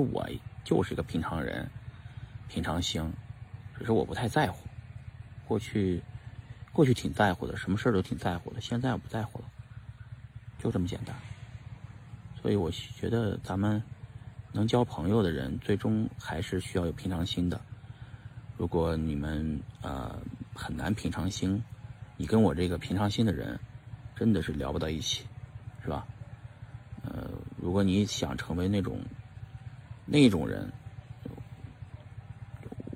我就是一个平常人，平常心，只是我不太在乎。过去，过去挺在乎的，什么事儿都挺在乎的。现在我不在乎了，就这么简单。所以我觉得咱们能交朋友的人，最终还是需要有平常心的。如果你们呃很难平常心，你跟我这个平常心的人，真的是聊不到一起，是吧？呃，如果你想成为那种那种人，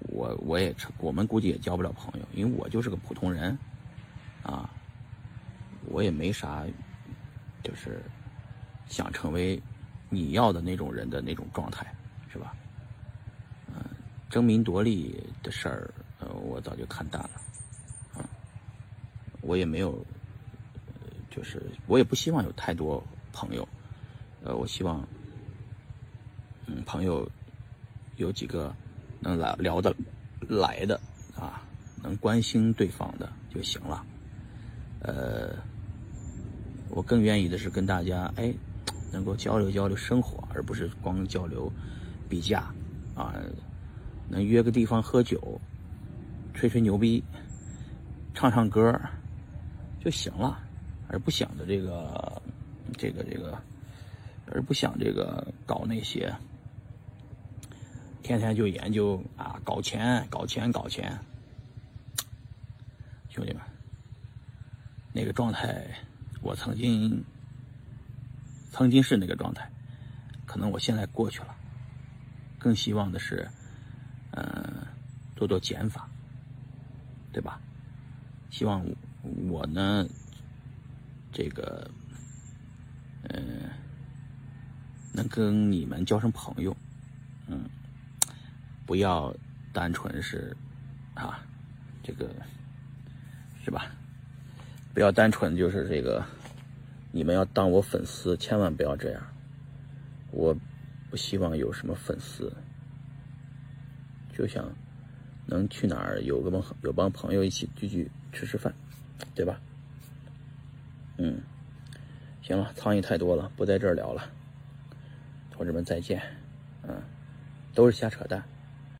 我我也成，我们估计也交不了朋友，因为我就是个普通人，啊，我也没啥，就是想成为你要的那种人的那种状态，是吧？嗯，争名夺利的事儿，呃，我早就看淡了，啊，我也没有，就是我也不希望有太多朋友。呃，我希望，嗯，朋友有几个能来聊得来的啊，能关心对方的就行了。呃，我更愿意的是跟大家哎，能够交流交流生活，而不是光交流比价啊。能约个地方喝酒，吹吹牛逼，唱唱歌就行了，而不想着这个这个这个。而不想这个搞那些，天天就研究啊，搞钱，搞钱，搞钱。兄弟们，那个状态，我曾经，曾经是那个状态，可能我现在过去了。更希望的是，嗯，做做减法，对吧？希望我呢，这个，嗯。能跟你们交上朋友，嗯，不要单纯是啊，这个是吧？不要单纯就是这个，你们要当我粉丝，千万不要这样。我不希望有什么粉丝，就想能去哪儿有个帮有帮朋友一起聚聚吃吃饭，对吧？嗯，行了，苍蝇太多了，不在这儿聊了。同志们再见，嗯，都是瞎扯淡。